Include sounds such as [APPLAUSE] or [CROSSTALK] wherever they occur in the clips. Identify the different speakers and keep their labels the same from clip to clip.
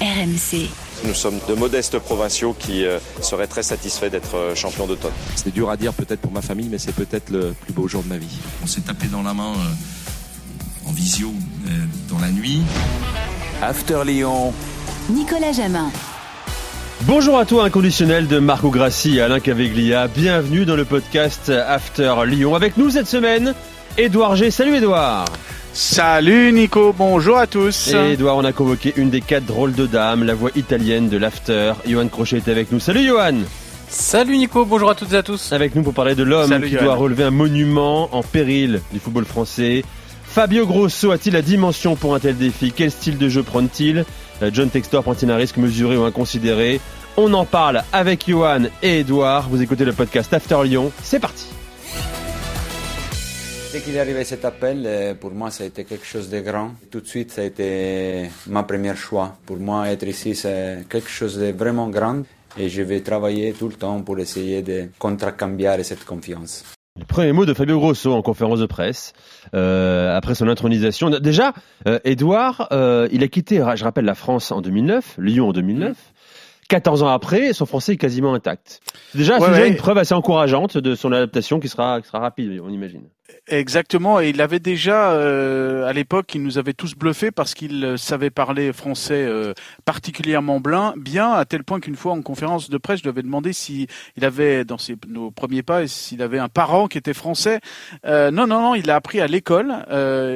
Speaker 1: RMC.
Speaker 2: Nous sommes de modestes provinciaux qui euh, seraient très satisfaits d'être euh, champions d'automne.
Speaker 3: C'est dur à dire peut-être pour ma famille, mais c'est peut-être le plus beau jour de ma vie.
Speaker 4: On s'est tapé dans la main euh, en visio dans la nuit.
Speaker 5: After Lyon.
Speaker 1: Nicolas Jamin.
Speaker 6: Bonjour à toi, inconditionnel de Marco Grassi et Alain Caveglia. Bienvenue dans le podcast After Lyon. Avec nous cette semaine, Édouard G. Salut Édouard.
Speaker 7: Salut Nico, bonjour à tous.
Speaker 6: Et Edouard, on a convoqué une des quatre drôles de dames, la voix italienne de l'after. Johan Crochet est avec nous. Salut Johan
Speaker 8: Salut Nico, bonjour à toutes et à tous.
Speaker 6: Avec nous pour parler de l'homme qui doit relever un monument en péril du football français. Fabio Grosso a-t-il la dimension pour un tel défi? Quel style de jeu prend-il? Euh, John Textor prend-il un risque mesuré ou inconsidéré? On en parle avec Johan et Edouard. Vous écoutez le podcast After Lyon. C'est parti
Speaker 9: Dès qu'il est arrivé cet appel, euh, pour moi, ça a été quelque chose de grand. Tout de suite, ça a été ma première choix. Pour moi, être ici, c'est quelque chose de vraiment grand. Et je vais travailler tout le temps pour essayer de contracambier cette confiance.
Speaker 6: Le premier mot de Fabio Grosso en conférence de presse euh, après son intronisation. Déjà, euh, Edouard, il a quitté, je rappelle, la France en 2009, Lyon en 2009. 14 ans après, son français est quasiment intact. Déjà, c'est déjà une preuve assez encourageante de son adaptation qui sera, qui sera rapide, on imagine.
Speaker 7: Exactement, et il avait déjà euh, à l'époque, il nous avait tous bluffés parce qu'il euh, savait parler français euh, particulièrement bien, à tel point qu'une fois en conférence de presse, je lui avais demandé si avait dans ses nos premiers pas s'il avait un parent qui était français. non, non, non, il l'a appris à l'école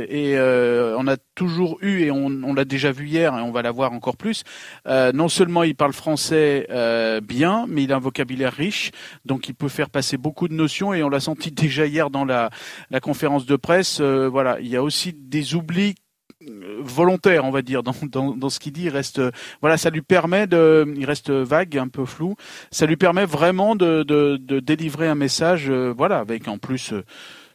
Speaker 7: et on a toujours eu et on, on l'a déjà vu hier et on va l'avoir encore plus. non seulement il parle français bien, mais il a un vocabulaire riche, donc il peut faire passer beaucoup de notions et on l'a senti [LAUGHS] déjà hier dans la la conférence de presse, euh, voilà, il y a aussi des oublis euh, volontaires, on va dire, dans, dans, dans ce qu'il dit. Il reste, voilà, ça lui permet de, il reste vague, un peu flou. Ça lui permet vraiment de, de, de délivrer un message, euh, voilà, avec en plus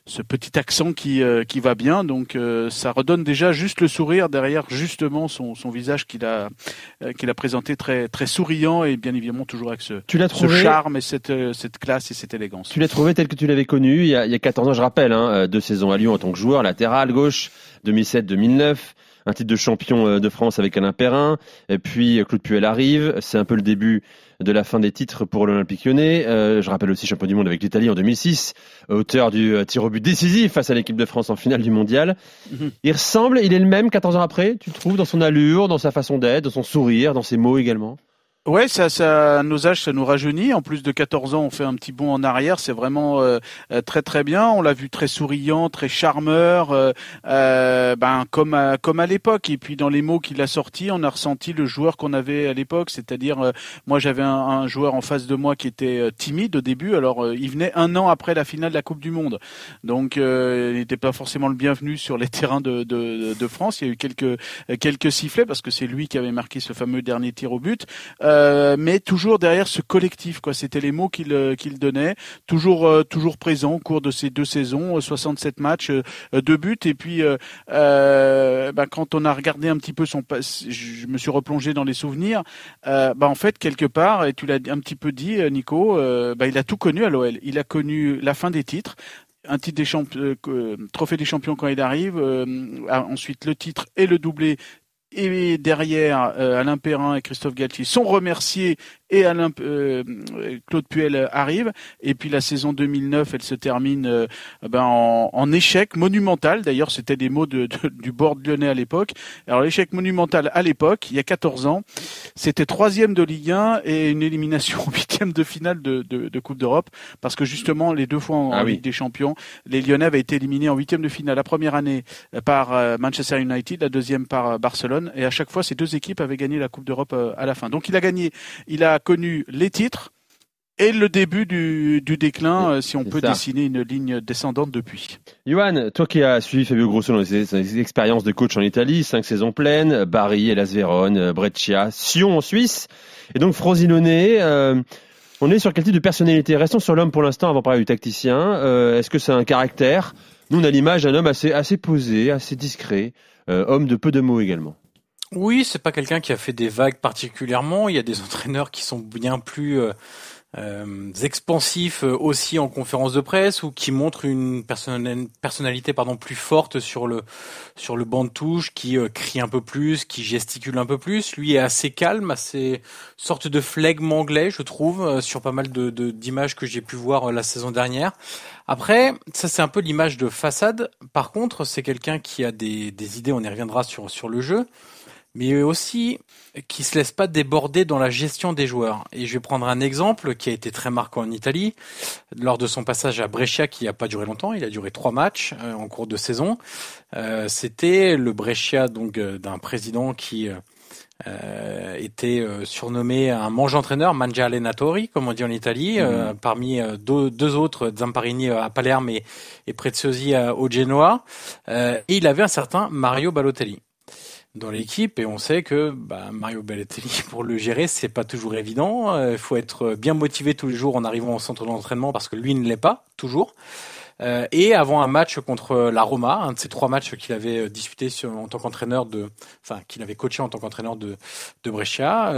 Speaker 7: ce petit accent qui, euh, qui va bien. Donc euh, ça redonne déjà juste le sourire derrière justement son, son visage qu'il a, euh, qu'il a présenté très, très souriant et bien évidemment toujours avec ce,
Speaker 6: tu
Speaker 7: ce charme et cette, cette classe et cette élégance.
Speaker 6: Tu l'as trouvé tel que tu l'avais connu il y, a, il y a 14 ans, je rappelle, hein, deux saisons à Lyon en tant que joueur, latéral, gauche, 2007-2009 un titre de champion euh, de France avec Alain Perrin. Et puis euh, Claude Puel arrive. C'est un peu le début de la fin des titres pour l'Olympique lyonnais. Euh, je rappelle aussi champion du monde avec l'Italie en 2006, auteur du tir au but décisif face à l'équipe de France en finale du mondial. Mhm. Il ressemble, il est le même 14 ans après, tu trouves, dans son allure, dans sa façon d'être, dans son sourire, dans ses mots également?
Speaker 7: Ouais, ça, ça, nos âges, ça nous rajeunit. En plus de 14 ans, on fait un petit bond en arrière. C'est vraiment euh, euh, très très bien. On l'a vu très souriant, très charmeur, euh, euh ben comme à, comme à l'époque. Et puis dans les mots qu'il a sortis, on a ressenti le joueur qu'on avait à l'époque. C'est-à-dire, moi j'avais un, un, joueur en face de moi qui était timide au début. Alors il venait un an après la finale de la Coupe du Monde, donc il n'était pas forcément le bienvenu sur les [LAUGHS] terrains de, de, de France. Il y a eu quelques quelques sifflets parce que c'est lui qui avait marqué ce fameux dernier tir au but. Euh, mais toujours derrière ce collectif. Quoi, c'était les mots qu'il euh, qu'il donnait, toujours euh, toujours présent au cours de ces deux saisons, 67 matchs, deux buts. Et puis, bah, quand on a regardé un petit peu son, je me suis replongé dans les souvenirs. bah, en fait, quelque part, et tu l'as un petit peu dit, Nico, bah, il a tout connu à l'OL. Il a connu la fin des titres, un titre des champions, trophée des champions quand il arrive, ensuite le titre et le doublé et derrière, euh, Alain Perrin et Christophe Galtier sont remerciés et Alain euh, Claude Puel arrive. Et puis la saison 2009, elle se termine euh, ben, en, en, échec monumental. D'ailleurs, c'était des mots de, de, du bord lyonnais à l'époque. Alors l'échec monumental à l'époque, il y a 14 ans, c'était troisième de Ligue 1 et une élimination huitième de finale de, de Coupe d'Europe, parce que justement les deux fois en, ah Ligue des Champions, les Lyonnais avaient été éliminés en huitième de finale. La première année euh, par Manchester United, la deuxième par Barcelone, et à chaque fois ces deux équipes avaient gagné la Coupe d'Europe à la fin. Donc il a gagné, il a connu les titres, et le début du, du déclin, euh, si on peut dessiner une ligne descendante depuis.
Speaker 6: Johan, toi qui as suivi Fabio Grosso dans ses, expériences de coach en Italie, cinq saisons pleines, Bari, Elas Vérone, Breccia, Sion en Suisse, et donc Frosinone. Euh, on est sur quel type de personnalité? Restons sur l'homme pour l'instant avant de parler du tacticien. Euh, Est-ce que c'est un caractère? Nous, on a l'image d'un homme assez, assez posé, assez discret, euh, homme de peu de mots également.
Speaker 8: Oui, c'est pas quelqu'un qui a fait des vagues particulièrement. Il y a des [LAUGHS] entraîneurs qui sont bien plus euh, euh, expansifs euh, aussi en conférence de presse ou qui montrent une personnalité pardon plus forte sur le sur le banc de touche, qui euh, crie un peu plus, qui gesticule un peu plus. Lui est assez calme, assez sorte de flegme anglais, je trouve, sur pas mal de d'images que j'ai pu voir la saison dernière. Après, ça c'est un peu l'image de façade. Par contre, c'est quelqu'un qui a des, des idées. On y reviendra sur sur le jeu mais aussi qui se laisse pas déborder dans la gestion des joueurs. Et je vais prendre un exemple qui a été très marquant en Italie lors de son passage à Brescia, qui n'a pas duré longtemps. Il a duré trois matchs euh, en cours de saison. Euh, C'était le Brescia donc euh, d'un président qui euh, était euh, surnommé un mange-entraîneur, mangia allenatori, comme on dit en Italie, mhm. parmi deux, deux, autres, Zamparini à Palerme et, et Preziosi au Genoa. et il avait un certain Mario Balotelli dans l'équipe et on sait que bah, Mario Balotelli [LAUGHS] pour le gérer c'est pas toujours évident. Euh, il faut être bien motivé tous les jours en arrivant au centre d'entraînement parce que lui ne l'est pas toujours. Euh, et avant un match contre la Roma, un de ces trois matchs qu'il avait euh, disputé en tant qu'entraîneur de, enfin qu'il avait coaché en tant qu'entraîneur de de Brescia,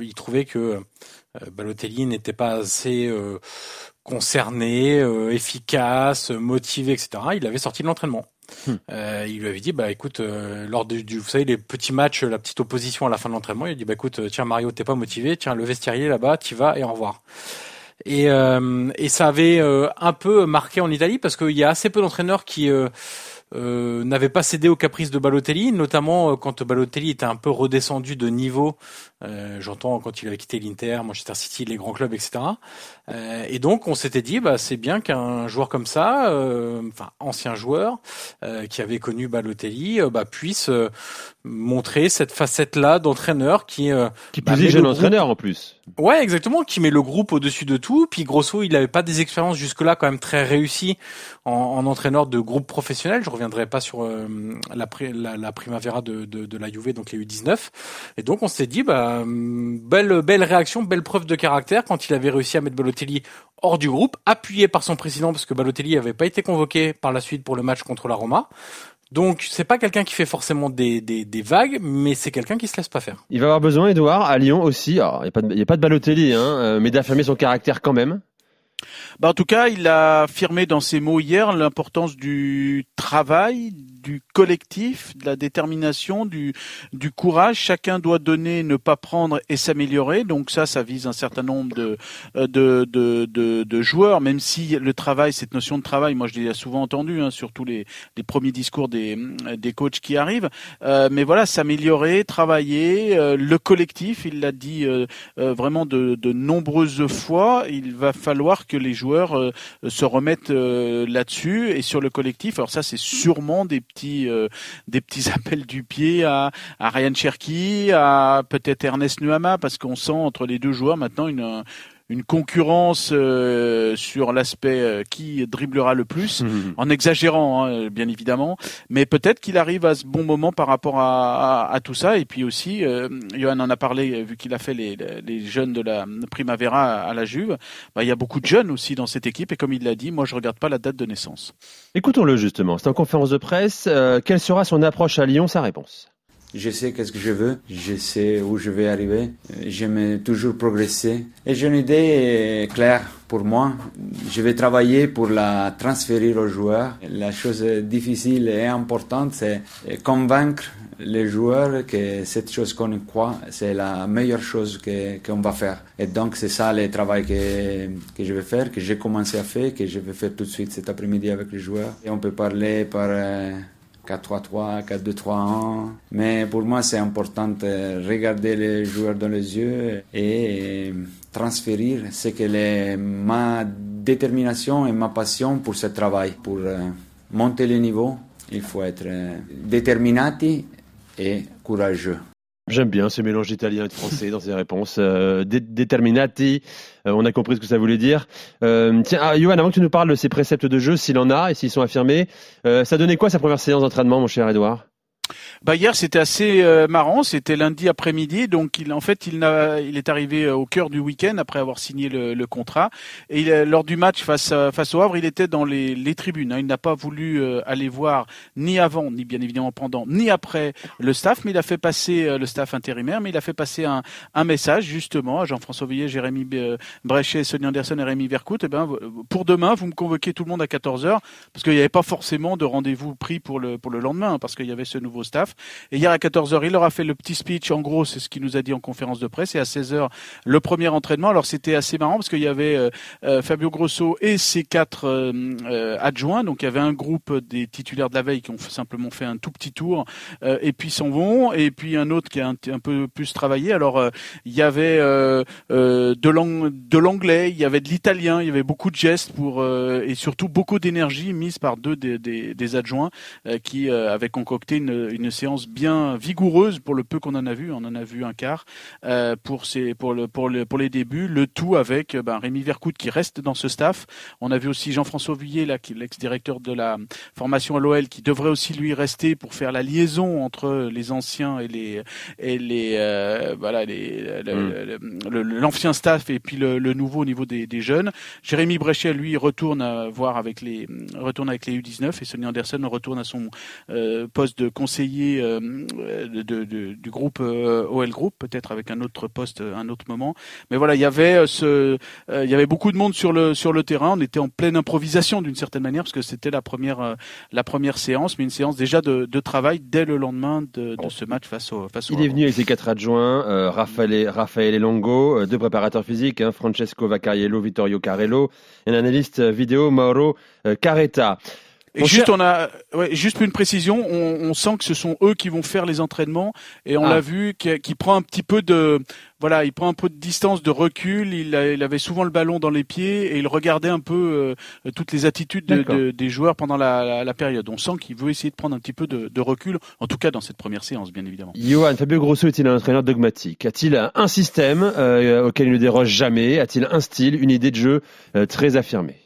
Speaker 8: il trouvait que Balotelli n'était pas assez concerné, efficace, motivé, etc. Il avait sorti de l'entraînement. Hmm. Euh, il lui avait dit bah écoute euh, lors du, vous savez les petits matchs la petite opposition à la fin de l'entraînement il dit bah écoute tiens Mario t'es pas motivé tiens le vestiaire là-bas tu vas et au revoir et euh, et ça avait un peu marqué en Italie parce qu'il y a assez peu d'entraîneurs qui euh, n'avait pas cédé aux caprices de Balotelli, notamment euh, quand Balotelli était un peu redescendu de niveau. Euh, J'entends quand il avait quitté l'Inter, Manchester City, les grands clubs, etc. Euh, et donc on s'était dit, bah c'est bien qu'un joueur comme ça, euh, enfin ancien joueur qui avait connu Balotelli, bah puisse montrer cette facette-là d'entraîneur qui
Speaker 6: qui bah, plus jeune entraîneur en plus.
Speaker 8: Ouais, exactement, qui met le groupe au-dessus de tout. Puis grosso, il n'avait pas des expériences jusque-là quand même très réussies en, en entraîneur de groupe professionnel. Je reviendrai pas sur euh, la, la, la, Primavera de, de, de, la Juve, donc les U19. Et donc on s'est dit, bah, belle, belle réaction, belle preuve de caractère quand il avait réussi à mettre Balotelli hors du groupe, appuyé par son président parce que Balotelli n'avait pas été convoqué par la suite pour le match contre la Roma. Donc c'est pas quelqu'un qui fait forcément des, des, des vagues, mais c'est quelqu'un qui se laisse pas faire.
Speaker 6: Il va avoir besoin, Edouard, à Lyon aussi. Il n'y a, pas de, y a pas de Balotelli, hein, euh, mais d'affirmer son caractère quand même.
Speaker 7: Bah, en tout cas, il a affirmé dans ses mots hier l'importance du travail, du collectif, de la détermination, du, du courage. Chacun doit donner, ne pas prendre et s'améliorer. Donc ça, ça vise un certain nombre de, de, de, de, de joueurs, même si le travail, cette notion de travail, moi je l'ai souvent entendu, hein, surtout les, les premiers discours des, des coachs qui arrivent. Euh, mais voilà, s'améliorer, travailler, euh, le collectif, il l'a dit euh, euh, vraiment de, de nombreuses fois, il va falloir que les joueurs euh, se remettent euh, là-dessus et sur le collectif. Alors ça, c'est sûrement des euh, des petits [LAUGHS] appels du pied à, à Ryan Cherky, à peut-être Ernest Nuama, parce qu'on sent entre les deux joueurs maintenant une une concurrence euh, sur l'aspect euh, qui driblera le plus, mhm. en exagérant hein, bien évidemment, mais peut-être qu'il arrive à ce bon moment par rapport à, à, tout ça. Et puis aussi, euh, Johan en a parlé vu qu'il a fait les, les, jeunes de la Primavera à, la Juve. Bah, il y a beaucoup de jeunes aussi dans cette équipe et comme il l'a dit, moi je regarde pas la date de naissance.
Speaker 6: Écoutons-le justement. C'est en conférence de presse. quelle sera son approche à Lyon? Sa réponse.
Speaker 9: Je sais qu'est-ce que je veux, je sais où je vais arriver, j'aime toujours progresser. Et j'ai une idée claire pour moi. Je vais travailler pour la transférer aux joueurs. La chose difficile et importante, c'est convaincre les joueurs que cette chose qu'on croit, c'est la meilleure chose qu'on va faire. Et donc, c'est ça le travail que, que je vais faire, que j'ai commencé à faire, que je vais faire tout de suite cet après-midi avec les joueurs. Et on peut parler par... Euh, 4-3-3, 4-2-3-1. Mais pour moi, c'est important de regarder les joueurs dans les yeux et transférer ce que est ma détermination et ma passion pour ce travail. Pour euh, monter le niveau, il faut être euh, déterminé et courageux.
Speaker 6: J'aime bien ce mélange italien et de français dans ses réponses. Euh, determinati, euh, on a compris ce que ça voulait dire. Euh, tiens, ah, Johan, avant que tu nous parles de ces préceptes de jeu, s'il en a et s'ils sont affirmés, euh, ça donnait quoi sa première séance d'entraînement, mon cher Edouard
Speaker 7: bah hier c'était assez euh, marrant, c'était lundi après-midi, donc il en fait il, il est arrivé euh, au cœur du week-end après avoir signé le, le contrat et il, lors du match face face au Havre il était dans les, les tribunes. Hein. il n'a pas voulu euh, aller voir ni avant ni bien évidemment pendant ni après le staff, mais il a fait passer le staff intérimaire, mais il a fait passer un, un message justement à Jean-François Villiers, Jérémy Bréchet, Sonny Anderson et Rémi Vercout. Et eh ben pour demain vous me convoquez tout le monde à 14 h parce qu'il n'y avait pas forcément de rendez-vous pris pour le pour le lendemain hein, parce qu'il y avait ce nouveau staff. Et hier à 14h, il leur a fait le petit speech. En gros, c'est ce qu'il nous a dit en conférence de presse. Et à 16h, le premier entraînement. Alors c'était assez marrant parce qu'il y avait euh, euh, Fabio Grosso et ses quatre euh, adjoints. Donc il y avait un groupe des titulaires de la veille qui ont simplement fait un tout petit tour et puis s'en vont. Et puis un autre qui a un, peu plus travaillé. Alors il y avait de l'anglais, il y avait de l'italien, il y avait beaucoup de gestes pour et surtout beaucoup d'énergie mise par deux des, des, des adjoints qui avaient concocté une, une séance bien vigoureuse pour le peu qu'on en a vu. On en a vu un quart euh, pour, ces, pour, le, pour, le, pour les débuts. Le tout avec ben, Rémi Vercoute qui reste dans ce staff. On a vu aussi Jean-François Vuillet, là, qui est l'ex-directeur de la formation à l'OL, qui devrait aussi lui rester pour faire la liaison entre les anciens et les et les euh, voilà les mm. l'ancien staff et puis le, le, nouveau au niveau des, des jeunes. Jérémy Bréchet lui retourne à voir avec les retourne avec les U19 et Sonny Anderson retourne à son euh, poste de conseiller euh, de, du groupe euh, OL Group, peut-être avec un autre poste, un autre moment. Mais voilà, il y avait euh, ce, il y avait beaucoup de monde sur le sur le terrain. On était en pleine improvisation d'une certaine manière parce que c'était la première la première séance, mais une séance déjà de, de travail dès le lendemain de, de ce match face au face
Speaker 6: Il est venu avec ses quatre adjoints, euh, Raphaël, Raphaël Elongo, deux préparateurs physiques, hein, Francesco Vaccariello, Vittorio Carello, et un analyste vidéo Mauro Caretta.
Speaker 7: Et juste, on a, ouais, juste une précision, on, on, sent que ce sont eux qui vont faire les entraînements, et on ah. l'a vu qui, qui, prend un petit peu de, voilà, il prend un peu de distance, de recul. Il, il avait souvent le ballon dans les pieds et il regardait un peu euh, toutes les attitudes de, de, des joueurs pendant la, la, la période. On sent qu'il veut essayer de prendre un petit peu de, de, recul, en tout cas dans cette première séance, bien évidemment.
Speaker 6: Johan Fabio Grosso est-il un entraîneur dogmatique? A-t-il un système euh, auquel il ne déroge jamais? A-t-il un style, une idée de jeu euh, très affirmée?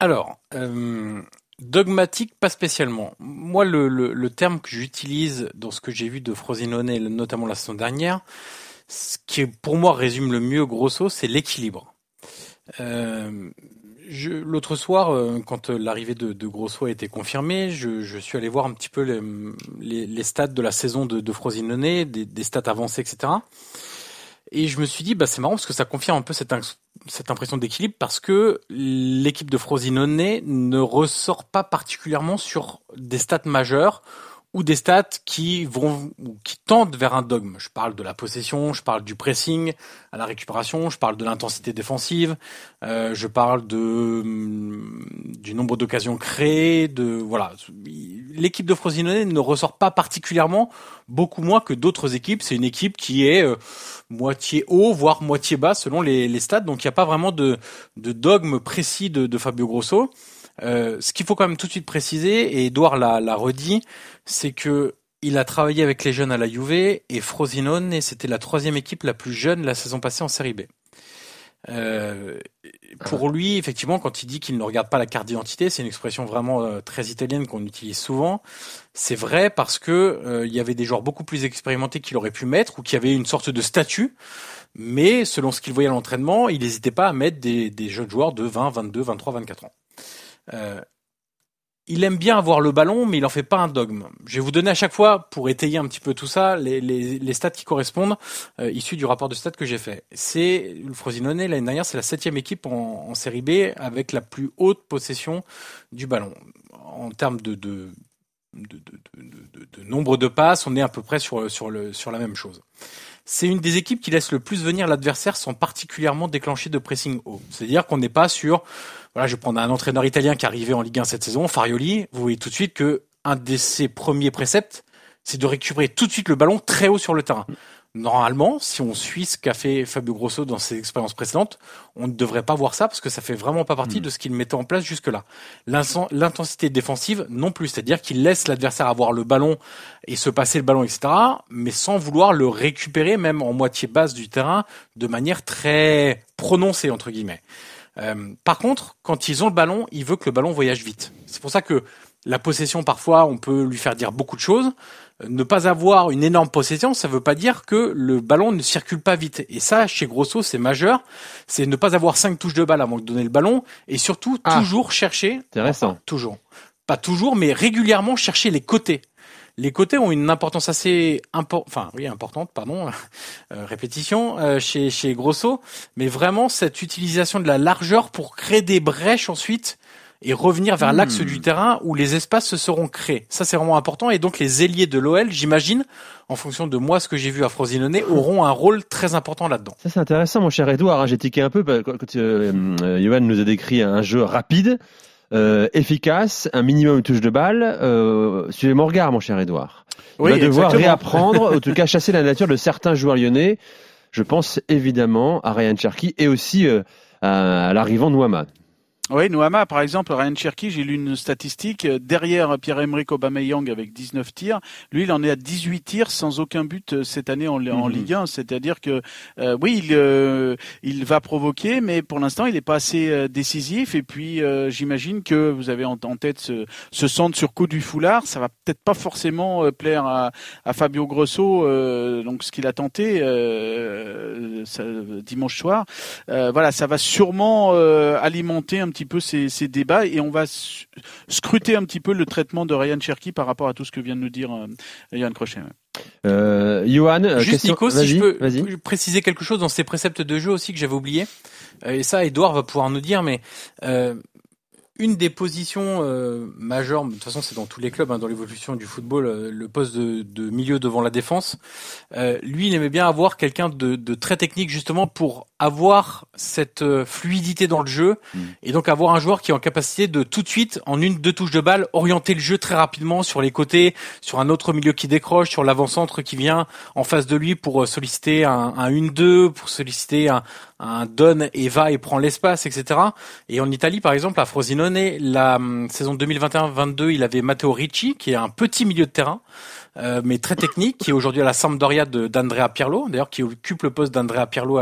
Speaker 8: Alors, euh, dogmatique, pas spécialement. Moi, le, le, terme que j'utilise dans ce que j'ai vu de Frosinone, notamment la saison dernière, ce qui pour moi résume le mieux Grosso, c'est l'équilibre. Euh, L'autre soir, euh, quand l'arrivée de, Grosso a été confirmée, je, suis allé voir un petit peu les, stats de la saison de, de Frosinone, des, des stats avancées, etc. Et je me suis dit, bah, c'est marrant parce que ça confirme un peu cette, cette impression d'équilibre parce que l'équipe de Frosinone ne ressort pas particulièrement sur des stats majeures ou des stats qui vont qui tendent vers un dogme. Je parle de la possession, je parle du pressing à la récupération, je parle de l'intensité défensive, euh, je parle de hum, du nombre d'occasions créées, de voilà. L'équipe de Frosinone ne ressort pas particulièrement, beaucoup moins que d'autres équipes. C'est une équipe qui est euh, moitié haut, voire moitié bas selon les, les stats. Donc il n'y a pas vraiment de, de dogme précis de, de Fabio Grosso. Euh, ce qu'il faut quand même tout de suite préciser, et Edouard l'a redit, c'est que il a travaillé avec les jeunes à la Juve et Frosinone, et c'était la troisième équipe la plus jeune la saison passée en Série B. Euh, pour lui, effectivement, quand il dit qu'il ne regarde pas la carte d'identité, c'est une expression vraiment euh, très italienne qu'on utilise souvent. C'est vrai parce que euh, il y avait des joueurs beaucoup plus expérimentés qu'il aurait pu mettre ou qui avaient une sorte de statut. Mais selon ce qu'il voyait à l'entraînement, il n'hésitait pas à mettre des, des jeunes joueurs de 20, 22, 23, 24 ans. Euh, il aime bien avoir le ballon, mais il en fait pas un dogme. Je vais vous donner à chaque fois, pour étayer un petit peu tout ça, les, stats qui correspondent, euh, issus du rapport de stats que j'ai fait. C'est le Frosinone l'année dernière, c'est la septième équipe en, série B avec la plus haute possession du ballon. En termes de, nombre de passes, on est à peu près sur, sur la même chose c'est une des équipes qui laisse le plus venir l'adversaire sans particulièrement déclencher de pressing haut. C'est-à-dire qu'on n'est pas sur, voilà, je vais prendre un entraîneur italien qui est arrivé en Ligue 1 cette saison, Farioli, vous voyez tout de suite que un de ses premiers préceptes, c'est de récupérer tout de suite le ballon très haut sur le terrain. normalement, si on suit ce qu'a fait Fabio Grosso dans ses expériences précédentes, on ne devrait pas voir ça parce que ça fait vraiment pas partie
Speaker 6: Hmm.
Speaker 8: de ce qu'il mettait en place jusque-là. L'intensité défensive non plus, c'est-à-dire qu'il laisse l'adversaire avoir le ballon et se passer le ballon, etc., mais sans vouloir le récupérer même en moitié basse du terrain de manière très prononcée entre guillemets. Euh, par contre, quand ils ont le ballon, il veut que le ballon voyage vite. C'est pour ça que la possession, parfois, on peut lui faire dire beaucoup de choses. Euh, Ne pas avoir une énorme possession, ça veut pas dire que le ballon ne circule pas vite. Et ça, chez Grosso, c'est majeur. C'est ne pas avoir cinq touches de balle avant de donner le ballon. Et surtout,
Speaker 6: Ah.
Speaker 8: toujours chercher.
Speaker 6: Intéressant.
Speaker 8: Enfin, toujours. Pas toujours, mais régulièrement chercher les côtés. Les côtés ont une importance assez impor- enfin oui importante, pardon, [LAUGHS] euh, répétition euh, chez chez Grosso, mais vraiment cette utilisation de la largeur pour créer des brèches ensuite et revenir vers l'axe du terrain où les espaces se seront créés. Ça c'est vraiment important et donc les ailiers de l'OL, j'imagine, en fonction de moi ce que j'ai vu à Frosinone, [LAUGHS] auront un rôle très important là-dedans.
Speaker 6: Ça c'est intéressant, mon cher Edouard. hein. J'ai tiqué un peu que quand euh, euh, Johan nous a décrit un jeu rapide, euh, efficace, un minimum de touche de balle. Euh, suivez mon regard, mon cher Edouard. Il
Speaker 7: Oui,
Speaker 6: va devoir
Speaker 7: exactement.
Speaker 6: réapprendre, [LAUGHS] en tout cas chasser la nature de certains joueurs lyonnais. Je pense évidemment à Ryan Cherky et aussi euh, à, à l'arrivant Nouama.
Speaker 7: Oui, Noama, par exemple, Ryan Cherky, j'ai lu une statistique, derrière Pierre-Emerick Aubameyang avec 19 tirs, lui, il en est à 18 tirs sans aucun but euh, cette année en, en
Speaker 6: Mhm.
Speaker 7: Ligue 1. C'est-à-dire que, euh, oui, il, euh, il va provoquer, mais pour l'instant, il n'est pas assez euh, décisif. Et puis, euh, j'imagine que vous avez en, en tête ce, ce centre sur coup du foulard. Ça va peut-être pas forcément plaire à, à Fabio Grosso, euh, donc ce qu'il a tenté euh, ça- dimanche soir. Euh, voilà, ça va sûrement euh, alimenter un petit peu ces, ces débats et on va scruter un petit peu le traitement de Ryan Cherky par rapport à tout ce que vient de nous dire euh, Yann Crochet.
Speaker 6: Euh, Johan, euh,
Speaker 8: Juste
Speaker 6: question-
Speaker 8: Nico, si je peux préciser quelque chose dans ces préceptes de jeu aussi que j'avais oublié. Euh, et ça, Edouard va pouvoir nous dire, mais euh, une des positions euh, majeures, de toute façon c'est dans tous les clubs, hein, dans l'évolution du football, euh, le poste de, de milieu devant la défense. Euh, lui, il aimait bien avoir quelqu'un de, de très technique justement pour avoir cette euh, fluidité dans le jeu
Speaker 6: Mm.
Speaker 8: et donc avoir un joueur qui est en capacité de tout de suite, en une deux touches de balle, orienter le jeu très rapidement sur les côtés, sur un autre milieu qui décroche, sur l'avant-centre qui vient en face de lui pour euh, solliciter un, un 1-2, pour solliciter un, un donne et va et prend l'espace, etc. Et en Italie, par exemple, à Frosinone, la hum, saison 2021-22, il avait Matteo Ricci, qui est un petit milieu de terrain, euh, mais très technique, qui est aujourd'hui à la Sampdoria d'Andrea Pirlo, d'ailleurs qui occupe le poste d'Andrea Pirlo,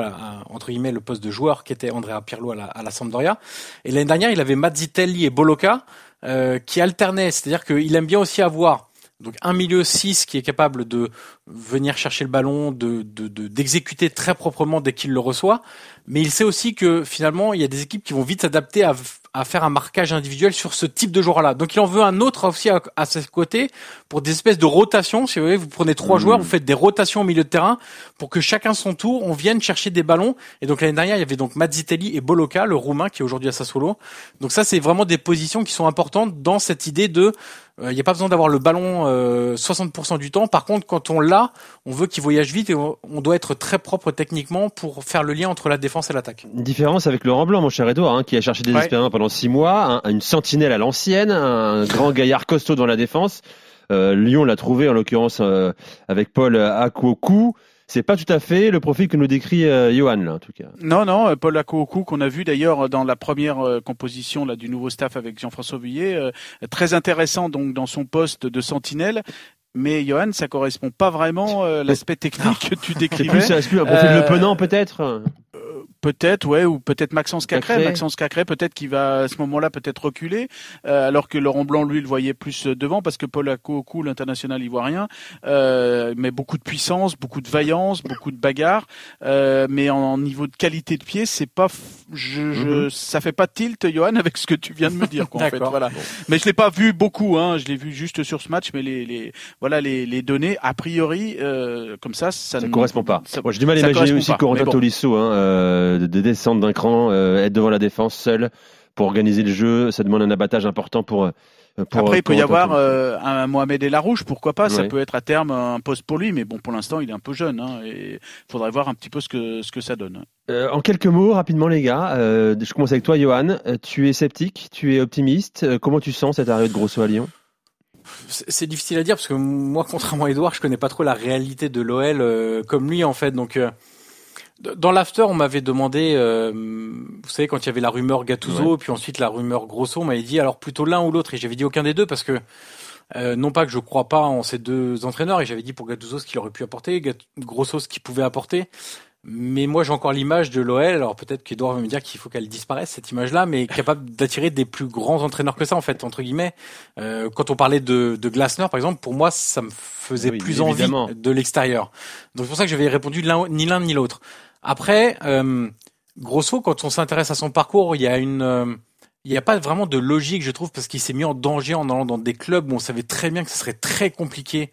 Speaker 8: entre guillemets le poste de joueur qui était Andrea Pirlo à la, à Sampdoria. Et l'année dernière, il avait Mazzitelli et Boloca, euh, qui alternaient, c'est-à-dire qu'il aime bien aussi avoir donc un milieu 6 qui est capable de venir chercher le ballon, de- d'exécuter très proprement dès qu'il le reçoit, mais il sait aussi que finalement il y a des équipes qui vont vite s'adapter à, à faire un marquage individuel sur ce type de joueur-là. Donc il en veut un autre aussi à, à ses côtés pour des espèces de rotations. Si vous voulez, vous prenez trois
Speaker 6: Mhm.
Speaker 8: joueurs, vous faites des rotations au milieu de terrain pour que chacun son tour, on vienne chercher des ballons. Et donc l'année dernière, il y avait donc Mazzitelli et Boloca, le roumain qui est aujourd'hui à Sassuolo. Donc ça, c'est vraiment des positions qui sont importantes dans cette idée de il n'y a pas besoin d'avoir le ballon euh, 60% du temps. Par contre, quand on l'a, on veut qu'il voyage vite et on, doit être très propre techniquement pour faire le lien entre la défense et l'attaque.
Speaker 6: Différence avec Laurent Blanc, mon cher Edouard, hein, qui a cherché désespérément pendant six mois, un- une sentinelle à l'ancienne, un grand gaillard costaud dans la défense. Euh, Lyon l'a trouvé en l'occurrence euh, avec Paul Akwoku. C'est pas tout à fait le profil que nous décrit euh, Johan là, en tout cas.
Speaker 7: Non, non, euh, Paul Akoukou qu'on a vu d'ailleurs dans la première euh, composition là du nouveau staff avec Jean-François Vuillet, euh, très intéressant donc dans son poste de sentinelle. Mais Johan, ça correspond pas vraiment euh, l'aspect technique que tu [LAUGHS] décrivais.
Speaker 6: plus, c'est plus un profil
Speaker 7: Euh,
Speaker 6: Le Penant peut-être.
Speaker 7: Peut-être, ouais, ou peut-être Maxence Cacré.
Speaker 6: Cacré.
Speaker 7: Maxence Cacré, peut-être qu'il va à ce moment-là peut-être reculer, euh, alors que Laurent Blanc, lui, le voyait plus euh, devant, parce que Paul Akoukou, l'international ivoirien, euh, met beaucoup de puissance, beaucoup de vaillance, beaucoup de bagarre, euh, mais en, en niveau de qualité de pied, c'est pas, f- je, je,
Speaker 6: Mhm.
Speaker 7: ça fait pas tilt, Johan, avec ce que tu viens de me dire, quoi, en fait,
Speaker 8: D'accord.
Speaker 7: voilà. Mais je l'ai pas vu beaucoup, hein, je l'ai vu juste sur ce match, mais les, les voilà, les, les données, a priori, euh, comme ça, ça,
Speaker 6: Ça
Speaker 7: ne
Speaker 6: correspond pas.
Speaker 7: ça-
Speaker 6: Moi, j'ai du mal à imaginer aussi Corentin
Speaker 7: bon.
Speaker 6: Tolisso hein, euh, de, de descendre d'un cran, euh, être devant la défense seul pour organiser le jeu. Ça demande un abattage important pour. pour
Speaker 7: Après, il peut y avoir euh, un Mohamed El Arouche, pourquoi pas Ça peut être à terme un poste pour lui, mais bon, pour l'instant, il est un peu jeune. Hein, et il faudrait voir un petit peu ce que ce que ça donne.
Speaker 6: Euh, en quelques mots, rapidement, les gars. euh, je commence avec toi, Johan. Tu es sceptique, tu es optimiste. Comment tu sens cette arrivée de Grosso à Lyon?
Speaker 8: C'est difficile à dire parce que moi, contrairement à Edouard, je connais pas trop la réalité de l'OL euh, comme lui en fait. Donc euh, dans l'after, on m'avait demandé, euh, vous savez, quand il y avait la rumeur Gattuso, puis ensuite la rumeur Grosso, on m'avait dit alors plutôt l'un ou l'autre, et j'avais dit aucun des deux parce que non pas que je crois pas en ces deux entraîneurs, et j'avais dit pour Gattuso ce qu'il aurait pu apporter, Grosso ce qu'il pouvait apporter. Mais moi, j'ai encore l'image de l'OL. Alors peut-être qu'Edouard va me dire qu'il faut qu'elle disparaisse cette image-là, mais [LAUGHS] capable d'attirer des plus grands entraîneurs que ça, en fait, entre guillemets. Euh, quand on parlait de, de Glasner, par exemple, pour moi, ça me faisait plus envie de l'extérieur. Donc c'est pour ça que j'avais répondu ni l'un ni l'autre. Après, euh, Grosso, quand on s'intéresse à son parcours, il y a une euh, il n'y a pas vraiment de logique, je trouve, parce qu'il s'est mis en danger en allant dans des clubs où on savait très bien que ce serait très compliqué.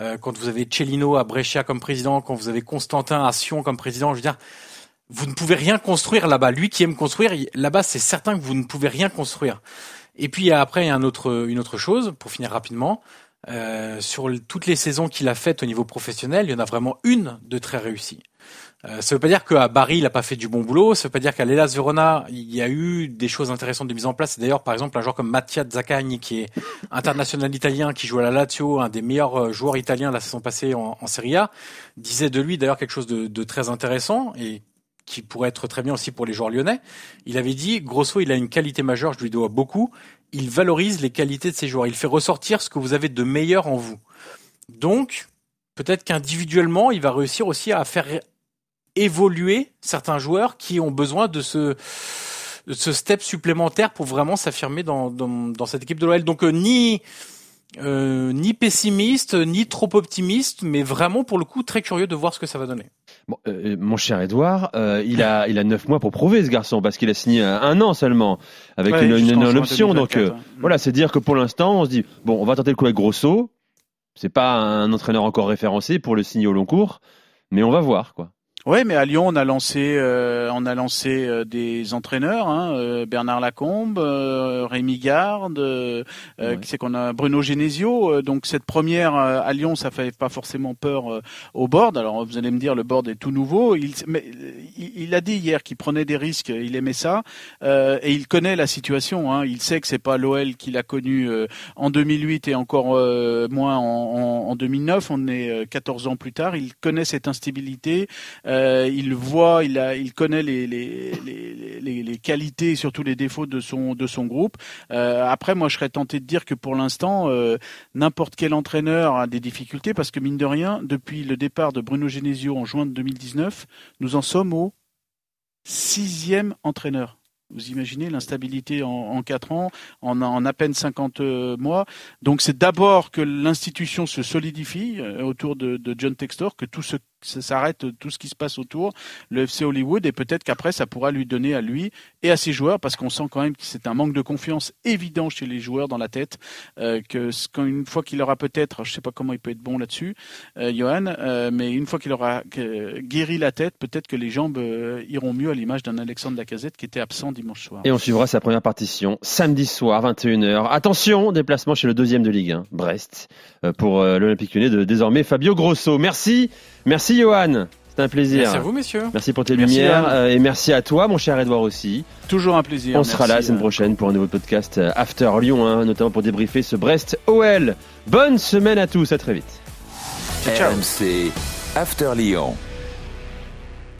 Speaker 8: Euh, quand vous avez Cellino à Brescia comme président, quand vous avez Constantin à Sion comme président, je veux dire, vous ne pouvez rien construire là-bas. Lui qui aime construire, là-bas, c'est certain que vous ne pouvez rien construire. Et puis après, il y a autre, une autre chose, pour finir rapidement. Euh, sur toutes les saisons qu'il a faites au niveau professionnel, il y en a vraiment une de très réussie. Euh, ça veut pas dire qu'à Bari il a pas fait du bon boulot. Ça veut pas dire qu'à l'Elas Verona il y a eu des choses intéressantes de mise en place. D'ailleurs, par exemple, un joueur comme Mattia Zaccagni, qui est international italien, qui joue à la Lazio, un des meilleurs euh, joueurs italiens la saison passée en, en Serie A, disait de lui d'ailleurs quelque chose de, de, très intéressant et qui pourrait être très bien aussi pour les joueurs lyonnais. Il avait dit, Grosso, il a une qualité majeure, je lui dois beaucoup. Il valorise les qualités de ses joueurs. Il fait ressortir ce que vous avez de meilleur en vous. Donc, peut-être qu'individuellement, il va réussir aussi à faire évoluer certains joueurs qui ont besoin de ce ce step supplémentaire pour vraiment s'affirmer dans, dans, dans, cette équipe de l'OL. Donc euh, ni euh, ni pessimiste, ni trop optimiste, mais vraiment pour le coup très curieux de voir ce que ça va donner.
Speaker 6: Bon, euh, mon cher Edouard, euh, il a il a neuf mois pour prouver ce garçon parce qu'il a signé un, an seulement avec une, une, option. Donc voilà, c'est dire que pour l'instant on se dit bon, on va tenter le coup avec Grosso. C'est pas un entraîneur encore référencé pour le signer au long cours, mais on va voir quoi.
Speaker 7: Oui, mais à Lyon, on a lancé, euh, on a lancé euh, des entraîneurs, hein, euh, Bernard Lacombe, Rémi Garde, qui c'est qu'on a Bruno Genesio. donc cette première à Lyon, ça fait pas forcément peur au board. Alors vous allez me dire, le board est tout nouveau. Il, mais, il, a dit hier qu'il prenait des risques, il aimait ça, et il connaît la situation. Hein, il sait que c'est pas l'OL qu'il a connu en 2008 et encore moins en, en, en, 2009. On est 14 ans plus tard. Il connaît cette instabilité. Euh, il voit, il, a, il connaît les, les, les, les, qualités et surtout les défauts de son, de son groupe. Euh, après, moi, je serais tenté de dire que pour l'instant, euh, n'importe quel entraîneur a des difficultés parce que mine de rien, depuis le départ de Bruno Genesio en juin de 2019, nous en sommes au sixième entraîneur. Vous imaginez l'instabilité en, en 4 ans, en, en, à peine 50 mois. Donc c'est d'abord que l'institution se solidifie autour de, de John Textor, que tout se s'arrête tout ce qui se passe autour, le FC Hollywood, et peut-être qu'après ça pourra lui donner à lui et à ses joueurs, parce qu'on sent quand même que c'est un manque de confiance évident chez les joueurs dans la tête, euh, que une fois qu'il aura peut-être, je sais pas comment il peut être bon là-dessus, euh, Johan, euh, mais une fois qu'il aura guéri la tête, peut-être que les jambes euh, iront mieux à l'image d'un Alexandre Lacazette qui était absent dimanche soir.
Speaker 6: Et on suivra sa première partition samedi soir 21h. Attention, déplacement chez le deuxième de Ligue 1, Brest, euh, pour l'Olympique Lyonnais de désormais Fabio Grosso. Merci. Merci Johan. C'est un plaisir.
Speaker 8: Merci à vous, messieurs.
Speaker 6: Merci pour tes lumières euh, et merci à toi, mon cher Edouard aussi.
Speaker 7: Toujours un plaisir.
Speaker 6: On sera là la semaine euh, prochaine pour un nouveau podcast euh, After Lyon, hein, notamment pour débriefer ce Brest OL. Bonne semaine à tous, à très vite.
Speaker 5: RMC After Lyon.